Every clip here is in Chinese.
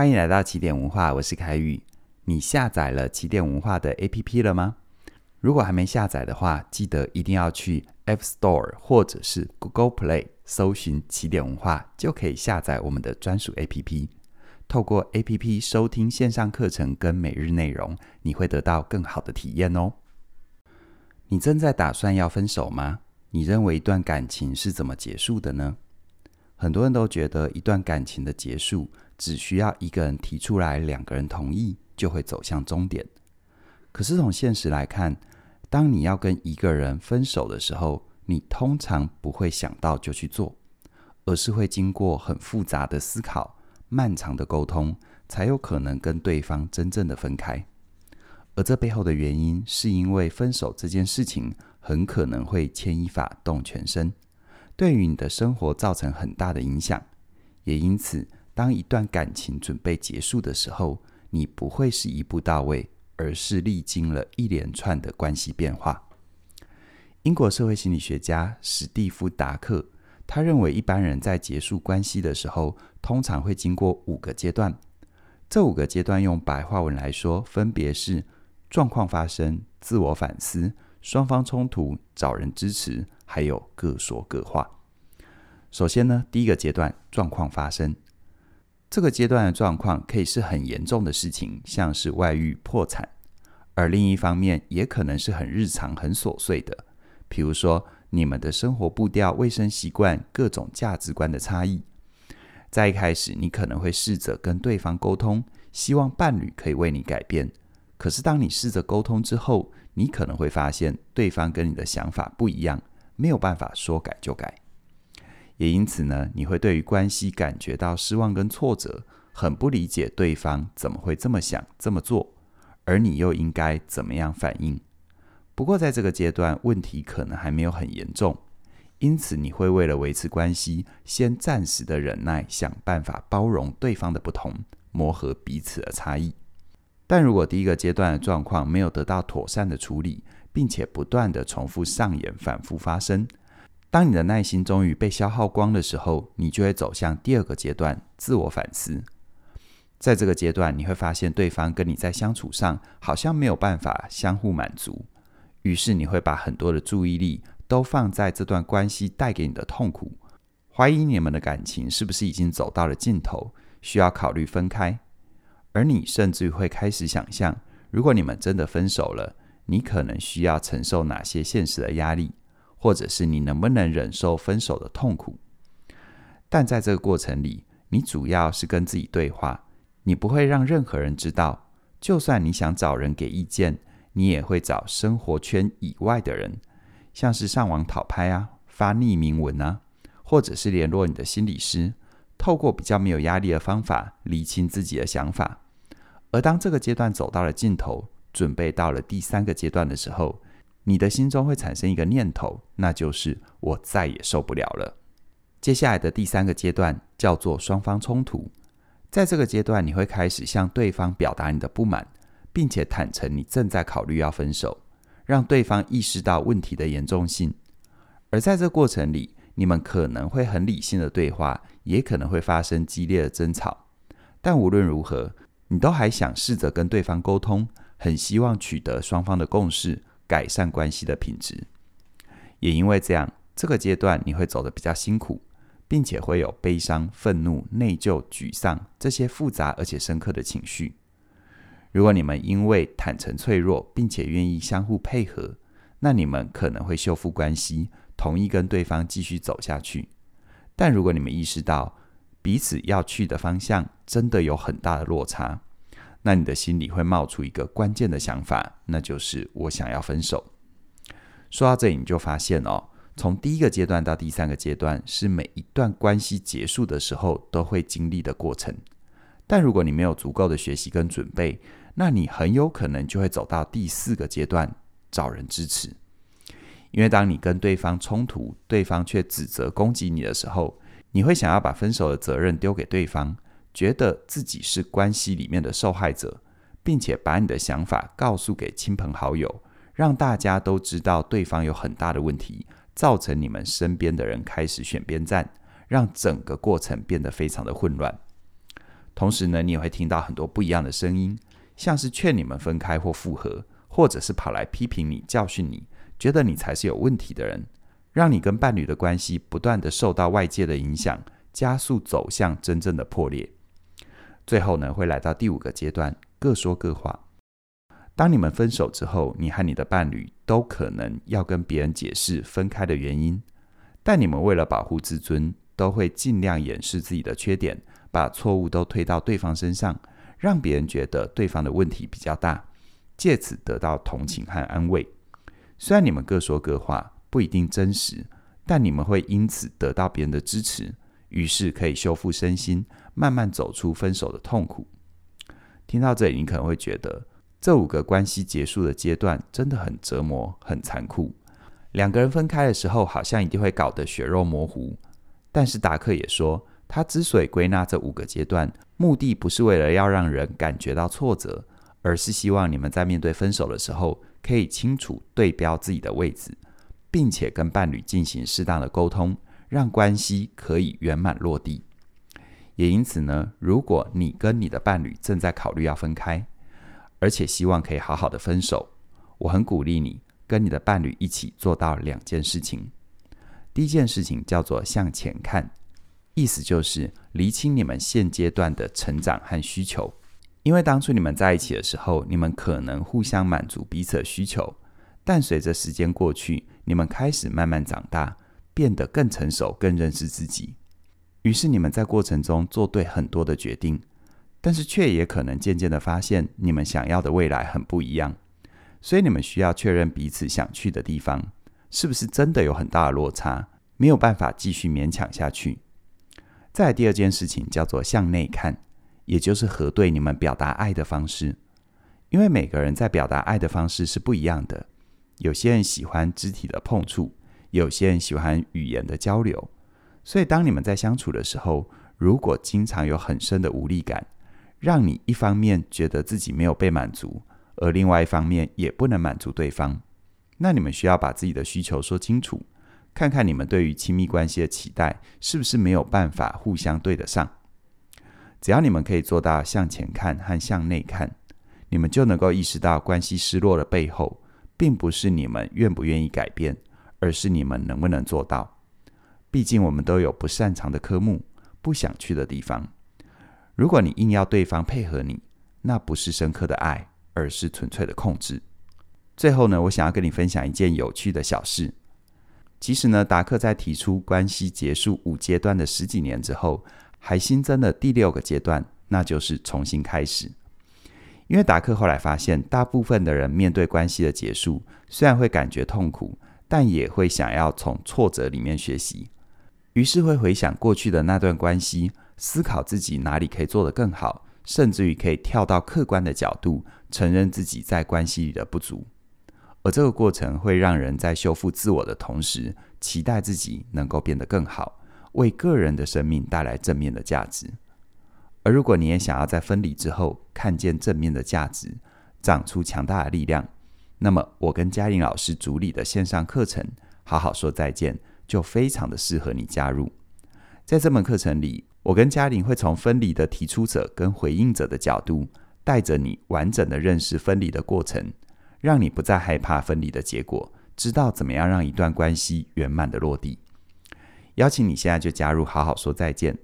欢迎来到起点文化，我是凯宇。你下载了起点文化的 APP 了吗？如果还没下载的话，记得一定要去 App Store 或者是 Google Play 搜寻起点文化，就可以下载我们的专属 APP。透过 APP 收听线上课程跟每日内容，你会得到更好的体验哦。你正在打算要分手吗？你认为一段感情是怎么结束的呢？很多人都觉得一段感情的结束，只需要一个人提出来，两个人同意就会走向终点。可是从现实来看，当你要跟一个人分手的时候，你通常不会想到就去做，而是会经过很复杂的思考、漫长的沟通，才有可能跟对方真正的分开。而这背后的原因，是因为分手这件事情很可能会牵一发动全身，对于你的生活造成很大的影响，也因此。当一段感情准备结束的时候，你不会是一步到位，而是历经了一连串的关系变化。英国社会心理学家史蒂夫·达克，他认为一般人在结束关系的时候，通常会经过五个阶段。这五个阶段用白话文来说，分别是状况发生、自我反思、双方冲突、找人支持，还有各说各话。首先呢，第一个阶段，状况发生。这个阶段的状况可以是很严重的事情，像是外遇、破产；而另一方面，也可能是很日常、很琐碎的，比如说你们的生活步调、卫生习惯、各种价值观的差异。在一开始，你可能会试着跟对方沟通，希望伴侣可以为你改变。可是，当你试着沟通之后，你可能会发现对方跟你的想法不一样，没有办法说改就改。也因此呢，你会对于关系感觉到失望跟挫折，很不理解对方怎么会这么想这么做，而你又应该怎么样反应？不过在这个阶段，问题可能还没有很严重，因此你会为了维持关系，先暂时的忍耐，想办法包容对方的不同，磨合彼此的差异。但如果第一个阶段的状况没有得到妥善的处理，并且不断的重复上演，反复发生。当你的耐心终于被消耗光的时候，你就会走向第二个阶段——自我反思。在这个阶段，你会发现对方跟你在相处上好像没有办法相互满足，于是你会把很多的注意力都放在这段关系带给你的痛苦，怀疑你们的感情是不是已经走到了尽头，需要考虑分开。而你甚至会开始想象，如果你们真的分手了，你可能需要承受哪些现实的压力。或者是你能不能忍受分手的痛苦？但在这个过程里，你主要是跟自己对话，你不会让任何人知道。就算你想找人给意见，你也会找生活圈以外的人，像是上网讨拍啊、发匿名文啊，或者是联络你的心理师，透过比较没有压力的方法理清自己的想法。而当这个阶段走到了尽头，准备到了第三个阶段的时候，你的心中会产生一个念头，那就是我再也受不了了。接下来的第三个阶段叫做双方冲突，在这个阶段，你会开始向对方表达你的不满，并且坦诚你正在考虑要分手，让对方意识到问题的严重性。而在这过程里，你们可能会很理性的对话，也可能会发生激烈的争吵。但无论如何，你都还想试着跟对方沟通，很希望取得双方的共识。改善关系的品质，也因为这样，这个阶段你会走得比较辛苦，并且会有悲伤、愤怒、内疚、沮丧这些复杂而且深刻的情绪。如果你们因为坦诚脆弱，并且愿意相互配合，那你们可能会修复关系，同意跟对方继续走下去。但如果你们意识到彼此要去的方向真的有很大的落差，那你的心里会冒出一个关键的想法，那就是我想要分手。说到这里，你就发现哦，从第一个阶段到第三个阶段，是每一段关系结束的时候都会经历的过程。但如果你没有足够的学习跟准备，那你很有可能就会走到第四个阶段，找人支持。因为当你跟对方冲突，对方却指责攻击你的时候，你会想要把分手的责任丢给对方。觉得自己是关系里面的受害者，并且把你的想法告诉给亲朋好友，让大家都知道对方有很大的问题，造成你们身边的人开始选边站，让整个过程变得非常的混乱。同时呢，你也会听到很多不一样的声音，像是劝你们分开或复合，或者是跑来批评你、教训你，觉得你才是有问题的人，让你跟伴侣的关系不断地受到外界的影响，加速走向真正的破裂。最后呢，会来到第五个阶段，各说各话。当你们分手之后，你和你的伴侣都可能要跟别人解释分开的原因，但你们为了保护自尊，都会尽量掩饰自己的缺点，把错误都推到对方身上，让别人觉得对方的问题比较大，借此得到同情和安慰。虽然你们各说各话，不一定真实，但你们会因此得到别人的支持，于是可以修复身心，慢慢走出分手的痛苦。听到这里，你可能会觉得，这五个关系结束的阶段真的很折磨、很残酷。两个人分开的时候，好像一定会搞得血肉模糊。但是达克也说，他之所以归纳这五个阶段，目的不是为了要让人感觉到挫折，而是希望你们在面对分手的时候，可以清楚对标自己的位置，并且跟伴侣进行适当的沟通，让关系可以圆满落地。也因此呢，如果你跟你的伴侣正在考虑要分开，而且希望可以好好的分手，我很鼓励你跟你的伴侣一起做到两件事情。第一件事情叫做向前看，意思就是厘清你们现阶段的成长和需求。因为当初你们在一起的时候，你们可能互相满足彼此的需求，但随着时间过去，你们开始慢慢长大，变得更成熟，更认识自己。于是你们在过程中做对很多的决定，但是却也可能渐渐的发现，你们想要的未来很不一样。所以你们需要确认彼此想去的地方。是不是真的有很大的落差，没有办法继续勉强下去？再第二件事情叫做向内看，也就是核对你们表达爱的方式。因为每个人在表达爱的方式是不一样的，有些人喜欢肢体的碰触，有些人喜欢语言的交流。所以当你们在相处的时候，如果经常有很深的无力感，让你一方面觉得自己没有被满足，而另外一方面也不能满足对方。那你们需要把自己的需求说清楚，看看你们对于亲密关系的期待是不是没有办法互相对得上。只要你们可以做到向前看和向内看，你们就能够意识到关系失落的背后，并不是你们愿不愿意改变，而是你们能不能做到。毕竟我们都有不擅长的科目，不想去的地方。如果你硬要对方配合你，那不是深刻的爱，而是纯粹的控制。最后呢，我想要跟你分享一件有趣的小事。其实呢，达克在提出关系结束五阶段的十几年之后，还新增了第六个阶段，那就是重新开始。因为达克后来发现，大部分的人面对关系的结束，虽然会感觉痛苦，但也会想要从挫折里面学习，于是会回想过去的那段关系，思考自己哪里可以做得更好，甚至于可以跳到客观的角度，承认自己在关系里的不足。而这个过程会让人在修复自我的同时，期待自己能够变得更好，为个人的生命带来正面的价值。而如果你也想要在分离之后看见正面的价值，长出强大的力量，那么我跟嘉玲老师主理的线上课程《好好说再见》就非常的适合你加入。在这门课程里，我跟嘉玲会从分离的提出者跟回应者的角度，带着你完整的认识分离的过程。让你不再害怕分离的结果，知道怎么样让一段关系圆满的落地。邀请你现在就加入，好好说再见。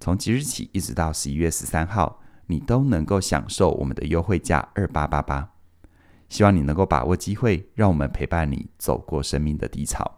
从即日起一直到十一月十三号，你都能够享受我们的优惠价二八八八。希望你能够把握机会，让我们陪伴你走过生命的低潮。